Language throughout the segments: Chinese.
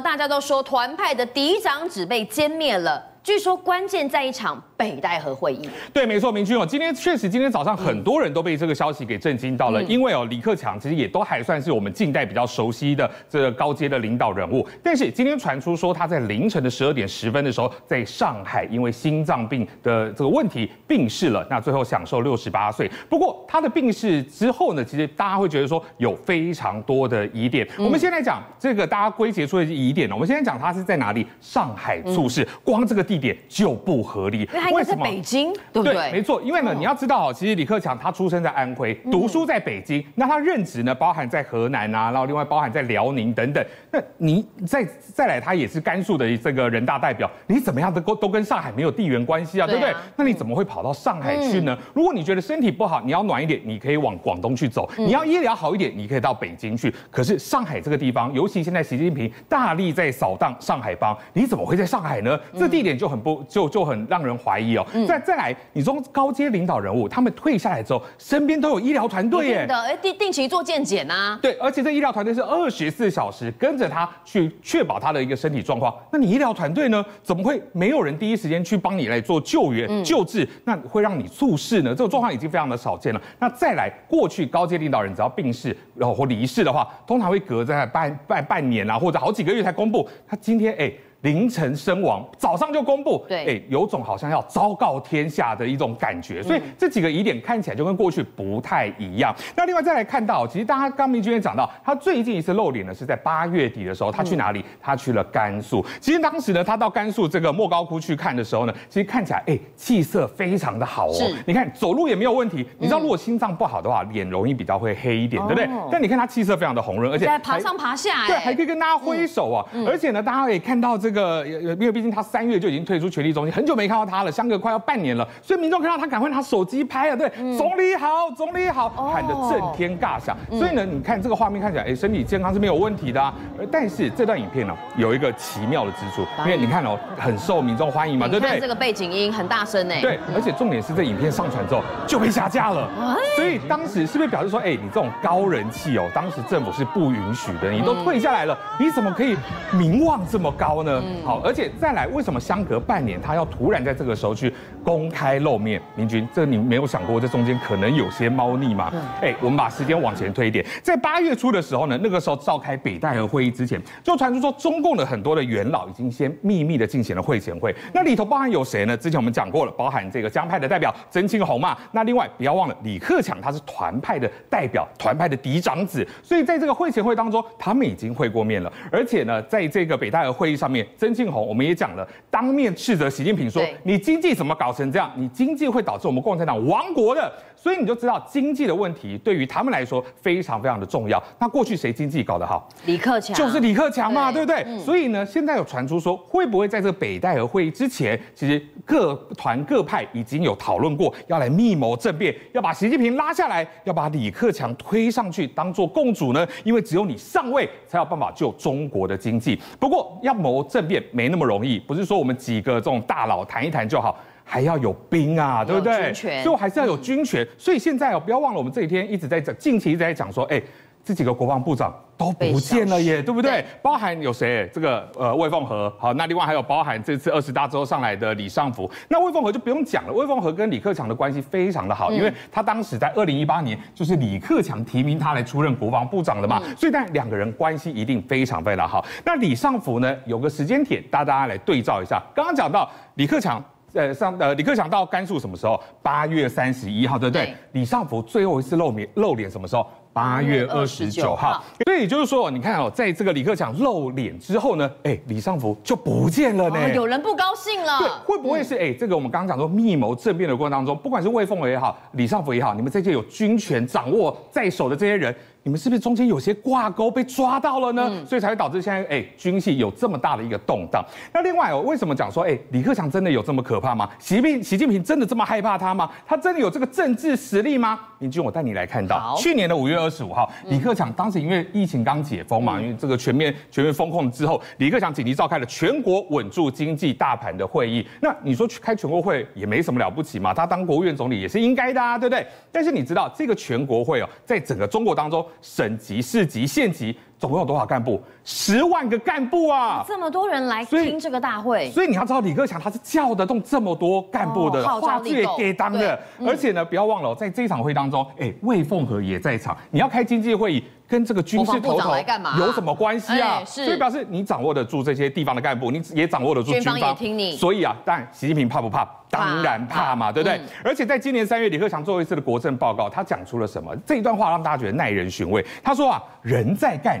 大家都说团派的嫡长子被歼灭了。据说关键在一场北戴河会议。对，没错，明君哦，今天确实今天早上很多人都被这个消息给震惊到了，嗯、因为哦，李克强其实也都还算是我们近代比较熟悉的这个高阶的领导人物，但是今天传出说他在凌晨的十二点十分的时候，在上海因为心脏病的这个问题病逝了，那最后享受六十八岁。不过他的病逝之后呢，其实大家会觉得说有非常多的疑点。嗯、我们先来讲这个大家归结出的疑点呢，我们先来讲他是在哪里？上海猝死，嗯、光这个地。点就不合理，因为他在北京，对不对？对，没错，因为呢，你要知道哦，其实李克强他出生在安徽，读书在北京，那他任职呢，包含在河南啊，然后另外包含在辽宁等等。那你再再来，他也是甘肃的这个人大代表，你怎么样都都跟上海没有地缘关系啊，对不对？那你怎么会跑到上海去呢？如果你觉得身体不好，你要暖一点，你可以往广东去走；你要医疗好一点，你可以到北京去。可是上海这个地方，尤其现在习近平大力在扫荡上海帮，你怎么会在上海呢？这地点就很不就就很让人怀疑哦。再再来，你说高阶领导人物他们退下来之后，身边都有医疗团队耶，的哎定定期做健检呐。对，而且这医疗团队是二十四小时跟着他去确保他的一个身体状况。那你医疗团队呢？怎么会没有人第一时间去帮你来做救援救治？那会让你猝逝呢？这种状况已经非常的少见了。那再来，过去高阶领导人只要病逝然后或离世的话，通常会隔在半半半年啊，或者好几个月才公布。他今天哎。凌晨身亡，早上就公布，对，哎，有种好像要昭告天下的一种感觉，所以这几个疑点看起来就跟过去不太一样。那另外再来看到，其实大家刚明君也讲到，他最近一次露脸呢是在八月底的时候，他去哪里？他去了甘肃。其实当时呢，他到甘肃这个莫高窟去看的时候呢，其实看起来哎气色非常的好哦。你看走路也没有问题。你知道如果心脏不好的话，脸容易比较会黑一点，对不对？但你看他气色非常的红润，而且在爬上爬下，对，还可以跟大家挥手啊。而且呢，大家可以看到这。这个，因为毕竟他三月就已经退出权力中心，很久没看到他了，相隔快要半年了，所以民众看到他赶快拿手机拍啊，对，嗯、总理好，总理好，喊得震天尬响。哦、所以呢，你看这个画面看起来，哎，身体健康是没有问题的啊。但是这段影片呢，有一个奇妙的之处，因为你看哦，很受民众欢迎嘛，对不对？这个背景音很大声哎。对，而且重点是这影片上传之后就被下架了，所以当时是不是表示说，哎，你这种高人气哦，当时政府是不允许的，你都退下来了，你怎么可以名望这么高呢？好，而且。再来，为什么相隔半年，他要突然在这个时候去公开露面？明君，这你没有想过这中间可能有些猫腻吗？哎，我们把时间往前推一点，在八月初的时候呢，那个时候召开北戴河会议之前，就传出说中共的很多的元老已经先秘密的进行了会前会。那里头包含有谁呢？之前我们讲过了，包含这个江派的代表曾庆红嘛。那另外不要忘了，李克强他是团派的代表，团派的嫡长子，所以在这个会前会当中，他们已经会过面了。而且呢，在这个北戴河会议上面，曾庆红我们也讲了，当面斥责习近平说：“你经济怎么搞成这样？你经济会导致我们共产党亡国的。”所以你就知道经济的问题对于他们来说非常非常的重要。那过去谁经济搞得好？李克强，就是李克强嘛，对，对不对？嗯、所以呢，现在有传出说，会不会在这个北戴河会议之前，其实各团各派已经有讨论过，要来密谋政变，要把习近平拉下来，要把李克强推上去当做共主呢？因为只有你上位，才有办法救中国的经济。不过要谋政变没那么容易，不是说我们几个这种大佬谈一谈就好。还要有兵啊，对不对？军权，所以我还是要有军权。嗯、所以现在哦，不要忘了，我们这几天一直在讲，近期一直在讲说，哎，这几个国防部长都不见了耶，对不对？对，包含有谁？这个呃，魏凤和，好，那另外还有包含这次二十大之后上来的李尚福。那魏凤和就不用讲了，魏凤和跟李克强的关系非常的好，嗯、因为他当时在二零一八年就是李克强提名他来出任国防部长的嘛，嗯、所以但两个人关系一定非常非常好。那李尚福呢，有个时间点，大家来对照一下，刚刚讲到李克强。呃，上呃，李克强到甘肃什么时候？八月三十一号，对不对？对。李尚福最后一次露面露脸什么时候？八月二十九号。所以也就是说，你看哦，在这个李克强露脸之后呢，哎，李尚福就不见了呢。有人不高兴了。对，会不会是哎，这个我们刚刚讲说密谋政变的过程当中，不管是魏凤和也好，李尚福也好，你们这些有军权掌握在手的这些人。你们是不是中间有些挂钩被抓到了呢？嗯、所以才会导致现在哎军系有这么大的一个动荡。那另外哦，为什么讲说哎李克强真的有这么可怕吗？习近平习近平真的这么害怕他吗？他真的有这个政治实力吗？明君，我带你来看到去年的五月二十五号，李克强当时因为疫情刚解封嘛，嗯、因为这个全面全面封控之后，李克强紧急召开了全国稳住经济大盘的会议。那你说去开全国会也没什么了不起嘛，他当国务院总理也是应该的啊，对不对？但是你知道这个全国会哦，在整个中国当中。省级、市级、县级总共有多少干部？十万个干部啊！这么多人来听这个大会，所以你要知道李克强他是叫得动这么多干部的，话剧也给当的。而且呢，不要忘了，在这一场会当中，哎，魏凤和也在场。你要开经济会议，跟这个军事头头有什么关系啊？所以表示你掌握得住这些地方的干部，你也掌握得住军方。也听你。所以啊，但习近平怕不怕？当然怕嘛，对不对？而且在今年三月，李克强最后一次的国政报告，他讲出了什么？这一段话让大家觉得耐人寻味。他说啊，人在干，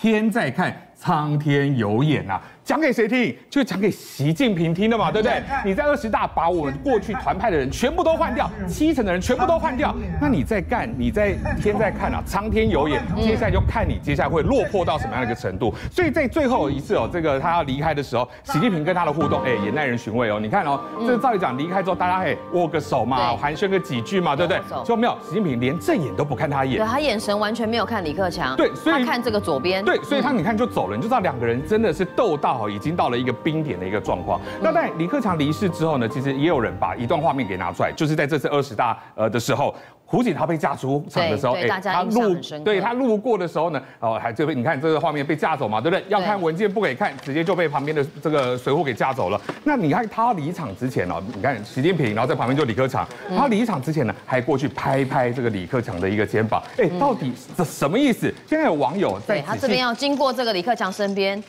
天在看。苍天有眼呐！讲给谁听？就讲给习近平听的嘛，对不对？你在二十大把我们过去团派的人全部都换掉，七成的人全部都换掉，那你在干，你在天在看啊，苍天有眼，接下来就看你接下来会落魄到什么样的一个程度。所以在最后一次哦，这个他要离开的时候，习近平跟他的互动，哎，也耐人寻味哦。你看哦，这个照理长离开之后，大家嘿握个手嘛，寒暄个几句嘛，对不对？就没有，习近平连正眼都不看他一眼，他眼神完全没有看李克强，对，所以他看这个左边，对，所以他你看就走了，你就知道两个人真的是斗到已经到了一个。冰点的一个状况。那在李克强离世之后呢，其实也有人把一段画面给拿出来，就是在这次二十大呃的时候，胡锦涛被架出场的时候，哎，他路对他路过的时候呢，哦，还这边你看这个画面被架走嘛，对不对？要看文件不给看，直接就被旁边的这个随扈给架走了。那你看他离场之前哦，你看习近平，然后在旁边就李克强，他离场之前呢，还过去拍拍这个李克强的一个肩膀，哎，到底这什么意思？现在有网友在他这边要经过这个李克强身边。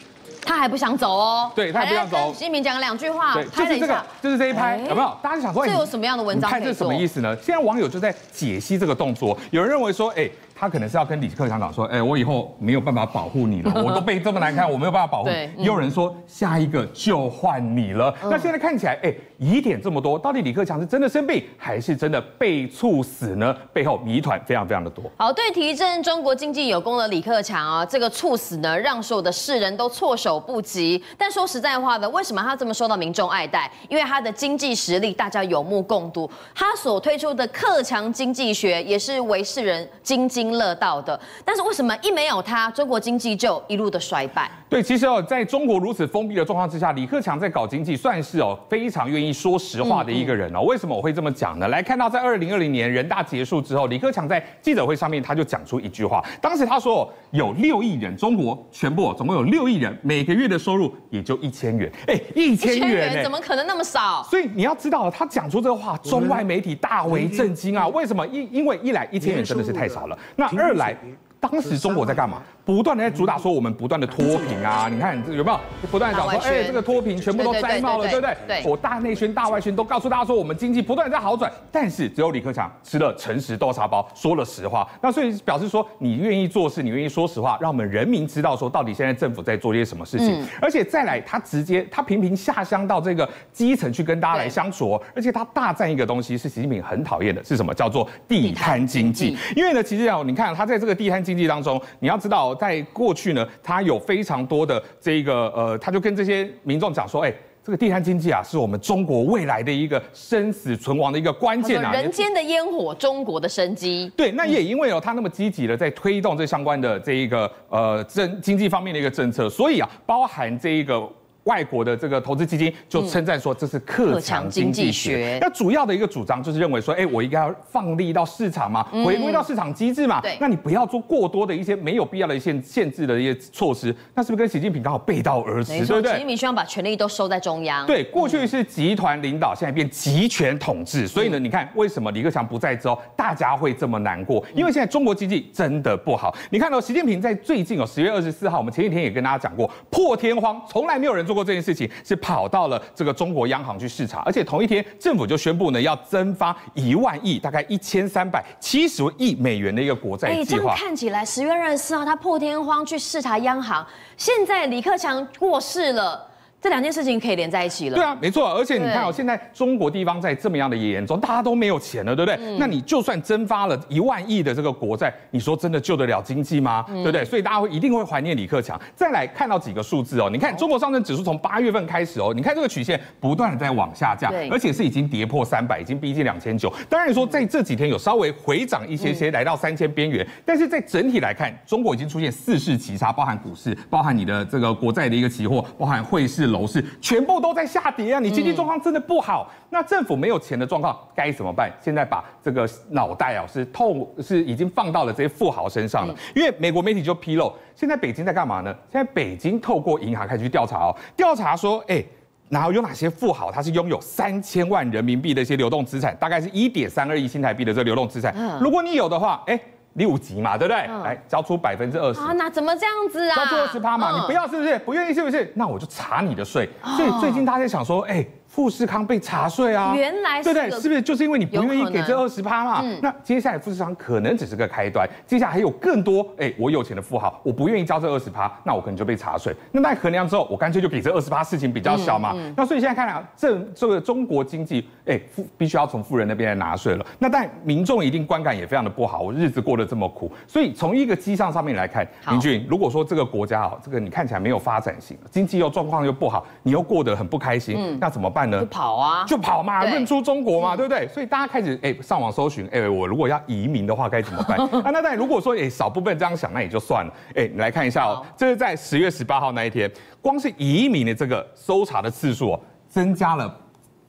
他还不想走哦，对他还不想走。习近平讲了两句话，对，就是这个，就是这一拍，有没有？大家想说，这有什么样的文章？看这是什么意思呢？现在网友就在解析这个动作，有人认为说，哎。他可能是要跟李克强讲说，哎，我以后没有办法保护你了，我都被这么难看，我没有办法保护你。也有人说，下一个就换你了。那现在看起来，哎，疑点这么多，到底李克强是真的生病，还是真的被猝死呢？背后谜团非常非常的多。好，对提振中国经济有功的李克强啊，这个猝死呢，让所有的世人都措手不及。但说实在话呢，为什么他这么受到民众爱戴？因为他的经济实力大家有目共睹，他所推出的克强经济学也是为世人津津乐道的，但是为什么一没有他，中国经济就一路的衰败？对，其实哦，在中国如此封闭的状况之下，李克强在搞经济算是哦非常愿意说实话的一个人哦。为什么我会这么讲呢？来看到在二零二零年人大结束之后，李克强在记者会上面他就讲出一句话，当时他说有六亿人，中国全部总共有六亿人，每个月的收入也就一千元，哎，一千元，怎么可能那么少？所以你要知道，他讲出这个话，中外媒体大为震惊啊！为什么？因因为一来一千元真的是太少了，那二来。当时中国在干嘛？不断的在主打说我们不断的脱贫啊！你看有没有不断的讲说，哎，这个脱贫全部都摘帽了，对不对？对。我大内宣、大外宣都告诉大家说，我们经济不断在好转。但是只有李克强吃了诚实豆沙包，说了实话。那所以表示说，你愿意做事，你愿意说实话，让我们人民知道说，到底现在政府在做些什么事情。而且再来，他直接他频频下乡到这个基层去跟大家来相处。而且他大赞一个东西，是习近平很讨厌的，是什么？叫做地摊经济。因为呢，其实啊，你看他在这个地摊经济当中。你要知道，在过去呢，他有非常多的这个呃，他就跟这些民众讲说，哎，这个地摊经济啊，是我们中国未来的一个生死存亡的一个关键啊。人间的烟火，中国的生机。对，那也因为哦，他那么积极的在推动这相关的这一个呃政经济方面的一个政策，所以啊，包含这一个。外国的这个投资基金就称赞说，这是克强经济学。那主要的一个主张就是认为说，哎，我应该要放力到市场嘛，回归到市场机制嘛。对。那你不要做过多的一些没有必要的一些限制的一些措施，那是不是跟习近平刚好背道而驰？对不对？习近平希望把权力都收在中央。对，过去是集团领导，现在变集权统治。所以呢，你看为什么李克强不在之后，大家会这么难过？因为现在中国经济真的不好。你看到习近平在最近哦，十月二十四号，我们前几天也跟大家讲过，破天荒，从来没有人做过这件事情，是跑到了这个中国央行去视察，而且同一天政府就宣布呢，要增发一万亿，大概一千三百七十亿美元的一个国债计划。这样看起来，十月二十四号他破天荒去视察央行，现在李克强过世了。这两件事情可以连在一起了。对啊，没错。而且你看哦，现在中国地方在这么样的严重，大家都没有钱了，对不对？嗯、那你就算增发了一万亿的这个国债，你说真的救得了经济吗？嗯、对不对？所以大家会一定会怀念李克强。再来看到几个数字哦，你看中国上证指数从八月份开始哦，你看这个曲线不断的在往下降，而且是已经跌破三百，已经逼近两千九。当然说在这几天有稍微回涨一些些，来到三千边缘，嗯、但是在整体来看，中国已经出现四市齐差，包含股市，包含你的这个国债的一个期货，包含汇市。市、楼市全部都在下跌啊！你经济状况真的不好，那政府没有钱的状况该怎么办？现在把这个脑袋啊是透是已经放到了这些富豪身上了，因为美国媒体就披露，现在北京在干嘛呢？现在北京透过银行开始去调查哦，调查说，哎。然后有哪些富豪，他是拥有三千万人民币的一些流动资产，大概是一点三二亿新台币的这个流动资产。如果你有的话，哎。六级嘛，对不对？嗯、来交出百分之二十啊？那怎么这样子啊？交出二十趴嘛？嗯、你不要是不是？不愿意是不是？那我就查你的税。哦、所以最近大家在想说，哎。富士康被查税啊？原来是，对对，是不是就是因为你不愿意给这二十趴嘛？嗯、那接下来富士康可能只是个开端，接下来还有更多哎，我有钱的富豪，我不愿意交这二十趴，那我可能就被查税。那在衡量之后，我干脆就给这二十趴，事情比较小嘛。嗯嗯、那所以现在看来，这这个中国经济哎，富必须要从富人那边来拿税了。那但民众一定观感也非常的不好，我日子过得这么苦，所以从一个迹象上面来看，明俊，如果说这个国家哦，这个你看起来没有发展性，经济又状况又不好，你又过得很不开心，嗯、那怎么办呢？跑啊！就跑嘛，认出中国嘛，对不对？所以大家开始哎上网搜寻，哎，我如果要移民的话该怎么办？啊，那但如果说哎少部分这样想，那也就算了。哎，你来看一下哦，这是在十月十八号那一天，光是移民的这个搜查的次数哦增加了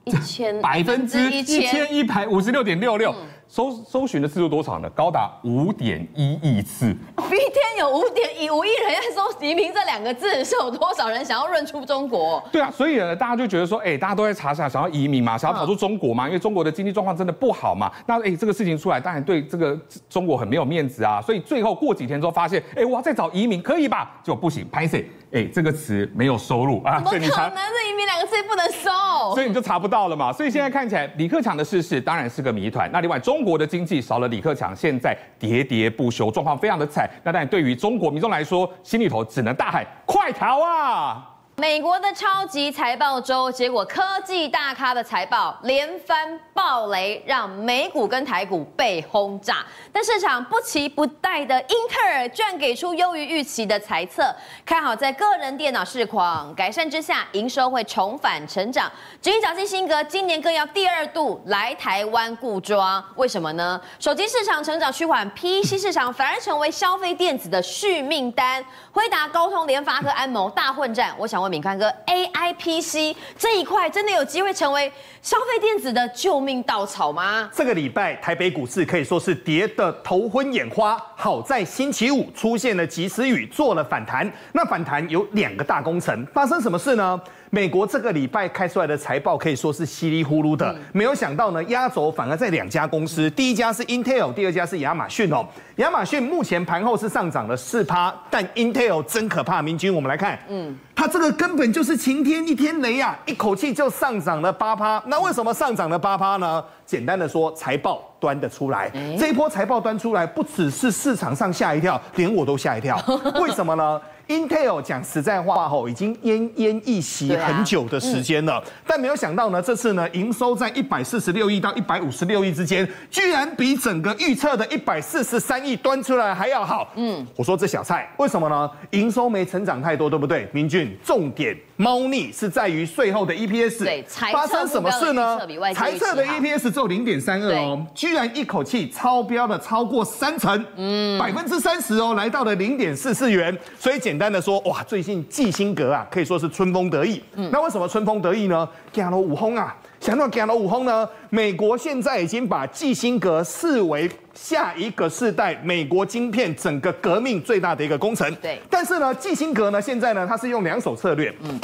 一千百分之一千一百五十六点六六。搜搜寻的次数多少呢？高达五点一亿次。一天有五点一五亿人在搜“移民”这两个字，是有多少人想要认出中国？对啊，所以呢，大家就觉得说，哎，大家都在查想，想要移民嘛，想要跑出中国嘛，因为中国的经济状况真的不好嘛。那哎，这个事情出来，当然对这个中国很没有面子啊。所以最后过几天之后发现，哎，我要再找移民可以吧？就不行，拍摄。哎，这个词没有收入啊，怎么可能？这移民两个字不能收，所以你就查不到了嘛。所以现在看起来，李克强的逝世当然是个谜团。那另外，中中国的经济少了李克强，现在喋喋不休，状况非常的惨。那但对于中国民众来说，心里头只能大喊：快逃啊！美国的超级财报周，结果科技大咖的财报连番爆雷，让美股跟台股被轰炸。但市场不期不待的英特尔居然给出优于预期的财测，看好在个人电脑市况改善之下，营收会重返成长。至于角新格今年更要第二度来台湾固装，为什么呢？手机市场成长趋缓，PC 市场反而成为消费电子的续命单。辉达、高通、联发科、安谋大混战，我想问。敏宽哥，AI PC 这一块真的有机会成为消费电子的救命稻草吗？这个礼拜台北股市可以说是跌得头昏眼花，好在星期五出现了及时雨，做了反弹。那反弹有两个大工程，发生什么事呢？美国这个礼拜开出来的财报可以说是稀里糊涂的，没有想到呢，压轴反而在两家公司，第一家是 Intel，第二家是亚马逊哦。亚马逊目前盘后是上涨了四趴，但 Intel 真可怕。明君，我们来看，嗯，它这个根本就是晴天一天雷呀，一口气就上涨了八趴。那为什么上涨了八趴呢？简单的说，财报端的出来，这一波财报端出来，不只是市场上吓一跳，连我都吓一跳。为什么呢？Intel 讲实在话吼，已经奄奄一息很久的时间了，啊嗯、但没有想到呢，这次呢营收在一百四十六亿到一百五十六亿之间，居然比整个预测的一百四十三亿端出来还要好。嗯，我说这小菜为什么呢？营收没成长太多，对不对？明俊，重点猫腻是在于税后的 EPS，对，发生什么事呢？财测的 EPS 只有零点三二哦，居然一口气超标了超过三成，嗯，百分之三十哦，来到了零点四四元，所以简。简单的说，哇，最近季新格啊，可以说是春风得意。嗯，那为什么春风得意呢？加罗五轰啊，想到加罗五轰呢？美国现在已经把季新格视为下一个世代美国晶片整个革命最大的一个工程。对，但是呢，季新格呢，现在呢，他是用两手策略。嗯，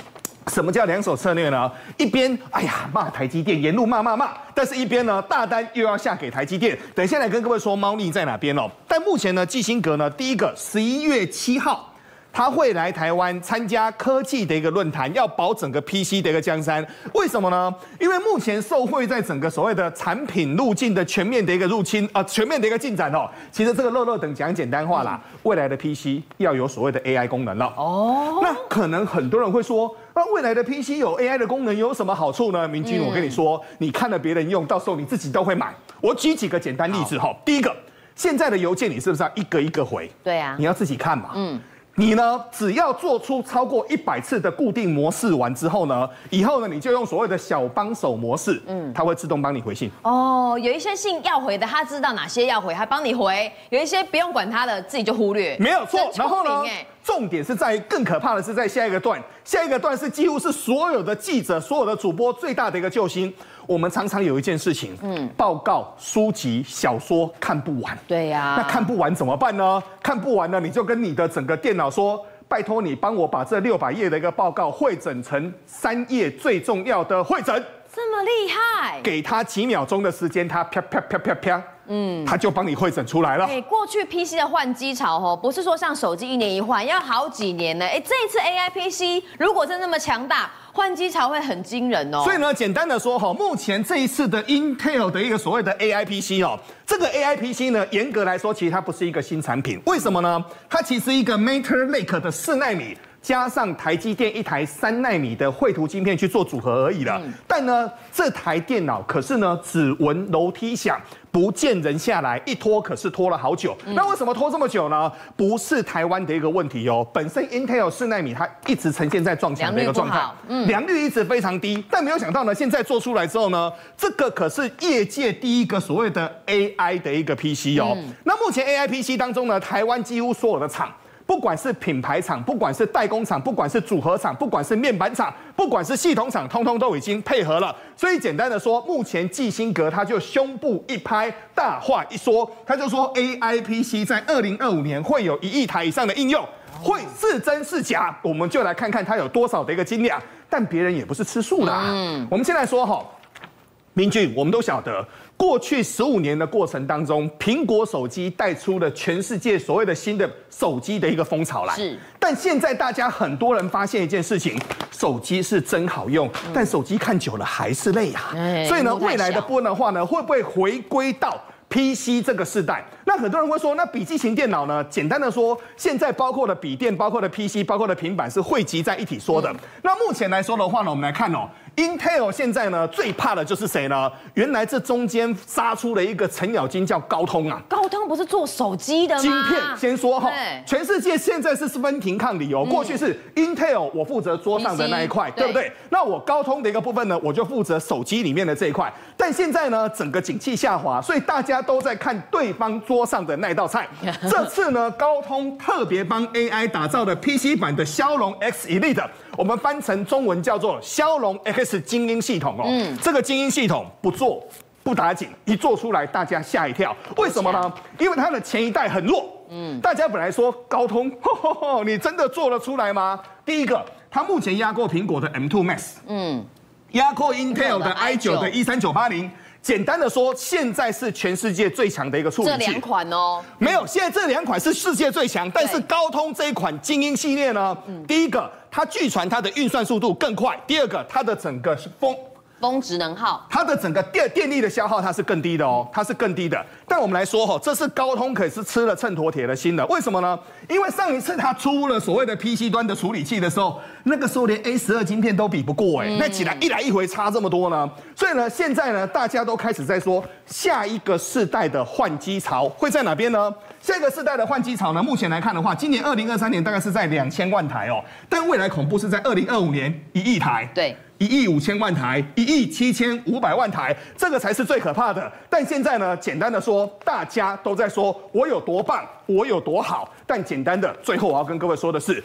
什么叫两手策略呢？一边哎呀骂台积电，沿路骂骂骂，但是一边呢，大单又要下给台积电。等一下来跟各位说猫腻在哪边哦。但目前呢，基辛格呢，第一个十一月七号。他会来台湾参加科技的一个论坛，要保整个 PC 的一个江山。为什么呢？因为目前受惠在整个所谓的产品路径的全面的一个入侵啊、呃，全面的一个进展哦。其实这个乐乐等讲简单话啦，未来的 PC 要有所谓的 AI 功能了哦。那可能很多人会说，那未来的 PC 有 AI 的功能有什么好处呢？明君，我跟你说，你看了别人用，到时候你自己都会买。我举几个简单例子哈。第一个，现在的邮件你是不是要一个一个回？对啊，你要自己看嘛。嗯。你呢，只要做出超过一百次的固定模式完之后呢，以后呢，你就用所谓的小帮手模式，嗯，它会自动帮你回信。哦，有一些信要回的，他知道哪些要回，还帮你回；有一些不用管他的，自己就忽略。没有错。然后呢，重点是在于更可怕的是在下一个段，下一个段是几乎是所有的记者、所有的主播最大的一个救星。我们常常有一件事情，嗯，报告、书籍、小说看不完，对呀、啊，那看不完怎么办呢？看不完呢，你就跟你的整个电脑说，拜托你帮我把这六百页的一个报告汇整成三页最重要的汇整。这么厉害，给他几秒钟的时间，他啪啪啪啪啪，嗯，他就帮你会诊出来了。哎，过去 PC 的换机潮哦，不是说像手机一年一换，要好几年呢。哎，这一次 AI PC 如果真那么强大，换机潮会很惊人哦。所以呢，简单的说哈，目前这一次的 Intel 的一个所谓的 AI PC 哦，这个 AI PC 呢，严格来说，其实它不是一个新产品。为什么呢？它其实一个 Meteor Lake 的四纳米。加上台积电一台三纳米的绘图晶片去做组合而已了。但呢，这台电脑可是呢，只闻楼梯响，不见人下来，一拖可是拖了好久。那为什么拖这么久呢？不是台湾的一个问题哦，本身 Intel 四纳米它一直呈现在撞墙的一个状态，嗯，良率一直非常低。但没有想到呢，现在做出来之后呢，这个可是业界第一个所谓的 AI 的一个 PC 哦。那目前 AI PC 当中呢，台湾几乎所有的厂。不管是品牌厂，不管是代工厂，不管是组合厂，不管是面板厂，不管是系统厂，通通都已经配合了。所以简单的说，目前基辛格他就胸部一拍，大话一说，他就说 AI PC 在二零二五年会有一亿台以上的应用，会是真是假，我们就来看看它有多少的一个斤两。但别人也不是吃素的啊。嗯，我们先来说哈，明俊，我们都晓得。过去十五年的过程当中，苹果手机带出了全世界所谓的新的手机的一个风潮来。是，但现在大家很多人发现一件事情，手机是真好用，但手机看久了还是累啊。所以呢，未来的部分的话呢，会不会回归到 PC 这个世代？那很多人会说，那笔记型电脑呢？简单的说，现在包括的笔电、包括的 PC、包括的平板，是汇集在一起说的。那目前来说的话呢，我们来看哦。Intel 现在呢，最怕的就是谁呢？原来这中间杀出了一个程咬金，叫高通啊。高通不是做手机的吗？晶片先说哈，全世界现在是分庭抗礼哦。过去是 Intel 我负责桌上的那一块，对不对？那我高通的一个部分呢，我就负责手机里面的这一块。但现在呢，整个景气下滑，所以大家都在看对方桌上的那道菜。这次呢，高通特别帮 AI 打造的 PC 版的骁龙 X Elite。我们翻成中文叫做骁龙 X 精英系统哦，嗯，这个精英系统不做不打紧，一做出来大家吓一跳，为什么呢？因为它的前一代很弱，嗯，大家本来说高通，你真的做得出来吗？第一个，它目前压过苹果的 M2 Max，嗯，压过 Intel 的 i9 的一三九八零。简单的说，现在是全世界最强的一个处理器。这两款哦，没有，现在这两款是世界最强，但是高通这一款精英系列呢，第一个它据传它的运算速度更快，第二个它的整个是风。峰值能耗，它的整个电电力的消耗它是更低的哦，它是更低的。但我们来说哈，这是高通可是吃了秤砣铁了心的。为什么呢？因为上一次它出了所谓的 PC 端的处理器的时候，那个时候连 A 十二晶片都比不过哎，那起来一来一回差这么多呢。所以呢，现在呢，大家都开始在说下一个世代的换机潮会在哪边呢？下一个世代的换机潮呢，目前来看的话，今年二零二三年大概是在两千万台哦，但未来恐怖是在二零二五年一亿台。对。一亿五千万台，一亿七千五百万台，这个才是最可怕的。但现在呢，简单的说，大家都在说我有多棒，我有多好。但简单的，最后我要跟各位说的是。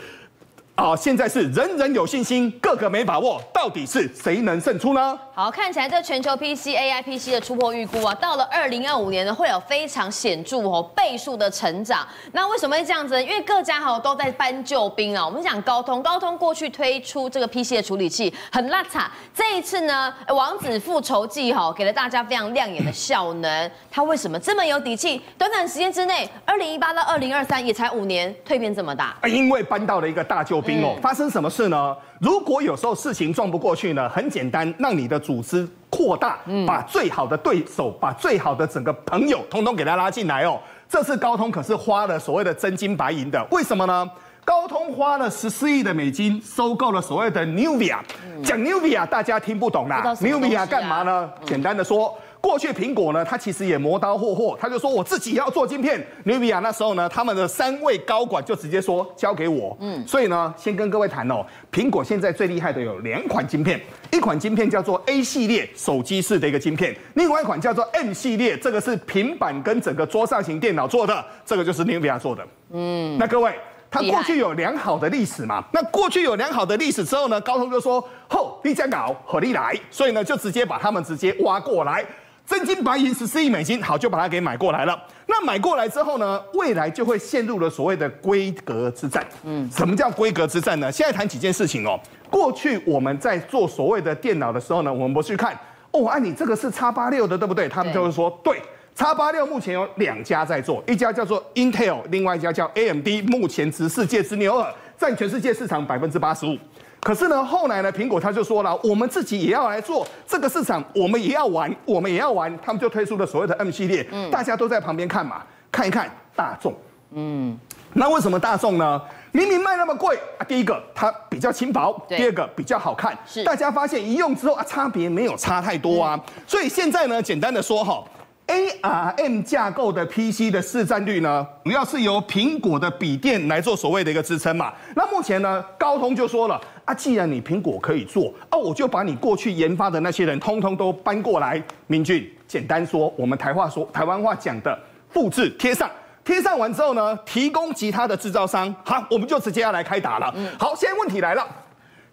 好，现在是人人有信心，个个没把握，到底是谁能胜出呢？好，看起来这全球 PC AI PC 的出货预估啊，到了二零二五年呢，会有非常显著哦倍数的成长。那为什么会这样子呢？因为各家哈都在搬救兵啊。我们讲高通，高通过去推出这个 PC 的处理器很拉遢，这一次呢，王子复仇记哈给了大家非常亮眼的效能。它为什么这么有底气？短短时间之内，二零一八到二零二三也才五年，蜕变这么大？因为搬到了一个大救兵。发生什么事呢？如果有时候事情撞不过去呢，很简单，让你的组织扩大，把最好的对手，把最好的整个朋友，通通给他拉进来哦。这次高通可是花了所谓的真金白银的，为什么呢？高通花了十四亿的美金收购了所谓的 Nuvia，讲 Nuvia 大家听不懂啦，Nuvia 干嘛呢？简单的说。过去苹果呢，它其实也磨刀霍霍，他就说我自己要做晶片。NVIDIA 那时候呢，他们的三位高管就直接说交给我。嗯，所以呢，先跟各位谈哦，苹果现在最厉害的有两款晶片，一款晶片叫做 A 系列手机式的一个晶片，另外一款叫做 M 系列，这个是平板跟整个桌上型电脑做的，这个就是 NVIDIA 做的。嗯，那各位。它过去有良好的历史嘛。那过去有良好的历史之后呢，高通就说：“吼，你讲搞，和你来。”所以呢，就直接把他们直接挖过来，真金白银十四亿美金，好，就把它给买过来了。那买过来之后呢，未来就会陷入了所谓的规格之战。嗯，什么叫规格之战呢？现在谈几件事情哦。过去我们在做所谓的电脑的时候呢，我们不去看哦，啊，你这个是叉八六的，对不对？他们就会说对。叉八六目前有两家在做，一家叫做 Intel，另外一家叫 AMD，目前值世界之牛耳，占全世界市场百分之八十五。可是呢，后来呢，苹果他就说了，我们自己也要来做这个市场，我们也要玩，我们也要玩，他们就推出了所谓的 M 系列，嗯，大家都在旁边看嘛，看一看大众，嗯，那为什么大众呢？明明卖那么贵啊，第一个它比较轻薄，第二个比较好看，是。大家发现一用之后啊，差别没有差太多啊，所以现在呢，简单的说哈。ARM 架构的 PC 的市占率呢，主要是由苹果的笔电来做所谓的一个支撑嘛。那目前呢，高通就说了啊，既然你苹果可以做啊，我就把你过去研发的那些人通通都搬过来。明俊，简单说，我们台话说，台湾话讲的复制贴上，贴上完之后呢，提供其他的制造商，好，我们就直接要来开打了。好，现在问题来了，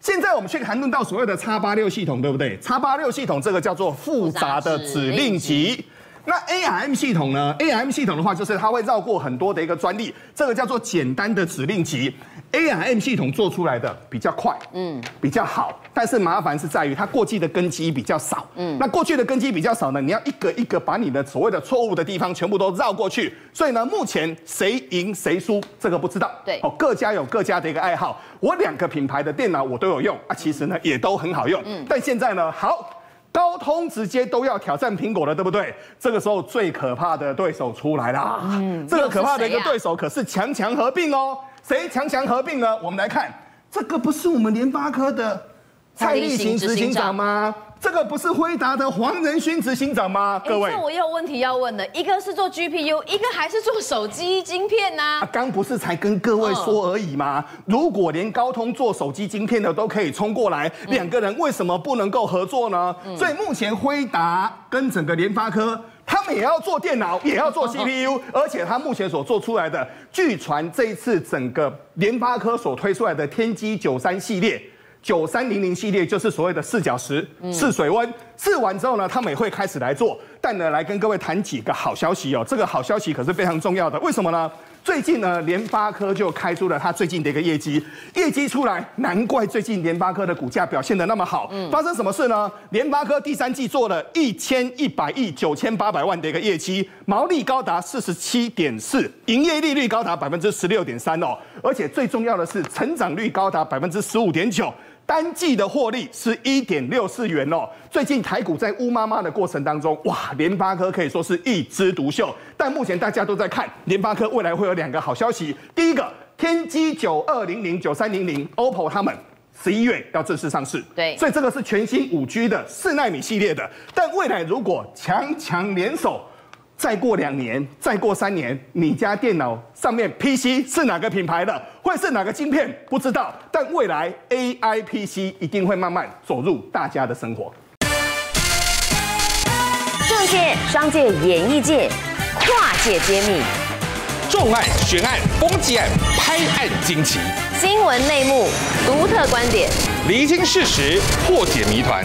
现在我们去谈论到所谓的叉八六系统，对不对叉八六系统这个叫做复杂的指令集。那 ARM 系统呢？ARM 系统的话，就是它会绕过很多的一个专利，这个叫做简单的指令集。ARM 系统做出来的比较快，嗯，比较好，但是麻烦是在于它过去的根基比较少，嗯，那过去的根基比较少呢，你要一个一个把你的所谓的错误的地方全部都绕过去，所以呢，目前谁赢谁输这个不知道，对，哦，各家有各家的一个爱好，我两个品牌的电脑我都有用啊，其实呢也都很好用，嗯，但现在呢，好。高通直接都要挑战苹果了，对不对？这个时候最可怕的对手出来了。嗯，这个可怕的一个对手可是强强合并哦。谁强强合并呢？我们来看，这个不是我们联发科的蔡立行执行长吗？这个不是辉达的黄仁勋执行长吗？各位，那我也有问题要问的，一个是做 GPU，一个还是做手机晶片呢？啊，刚不是才跟各位说而已吗？如果连高通做手机晶片的都可以冲过来，两个人为什么不能够合作呢？所以目前辉达跟整个联发科，他们也要做电脑，也要做 CPU，而且他目前所做出来的，据传这一次整个联发科所推出来的天玑九三系列。九三零零系列就是所谓的四小时试水温，试完之后呢，他们也会开始来做。但呢，来跟各位谈几个好消息哦。这个好消息可是非常重要的，为什么呢？最近呢，联发科就开出了它最近的一个业绩，业绩出来，难怪最近联发科的股价表现得那么好。发生什么事呢？联发科第三季做了一千一百亿九千八百万的一个业绩，毛利高达四十七点四，营业利率高达百分之十六点三哦，而且最重要的是成长率高达百分之十五点九。单季的获利是一点六四元哦。最近台股在乌妈妈的过程当中，哇，联发科可以说是一枝独秀。但目前大家都在看联发科未来会有两个好消息。第一个，天玑九二零零、九三零零，OPPO 他们十一月要正式上市。对，所以这个是全新五 G 的四纳米系列的。但未来如果强强联手。再过两年，再过三年，你家电脑上面 PC 是哪个品牌的，会是哪个晶片？不知道。但未来 AI PC 一定会慢慢走入大家的生活。政界、商界、演艺界，跨界揭秘，重案、悬案、攻击案、拍案惊奇，新闻内幕、独特观点，厘清事实，破解谜团。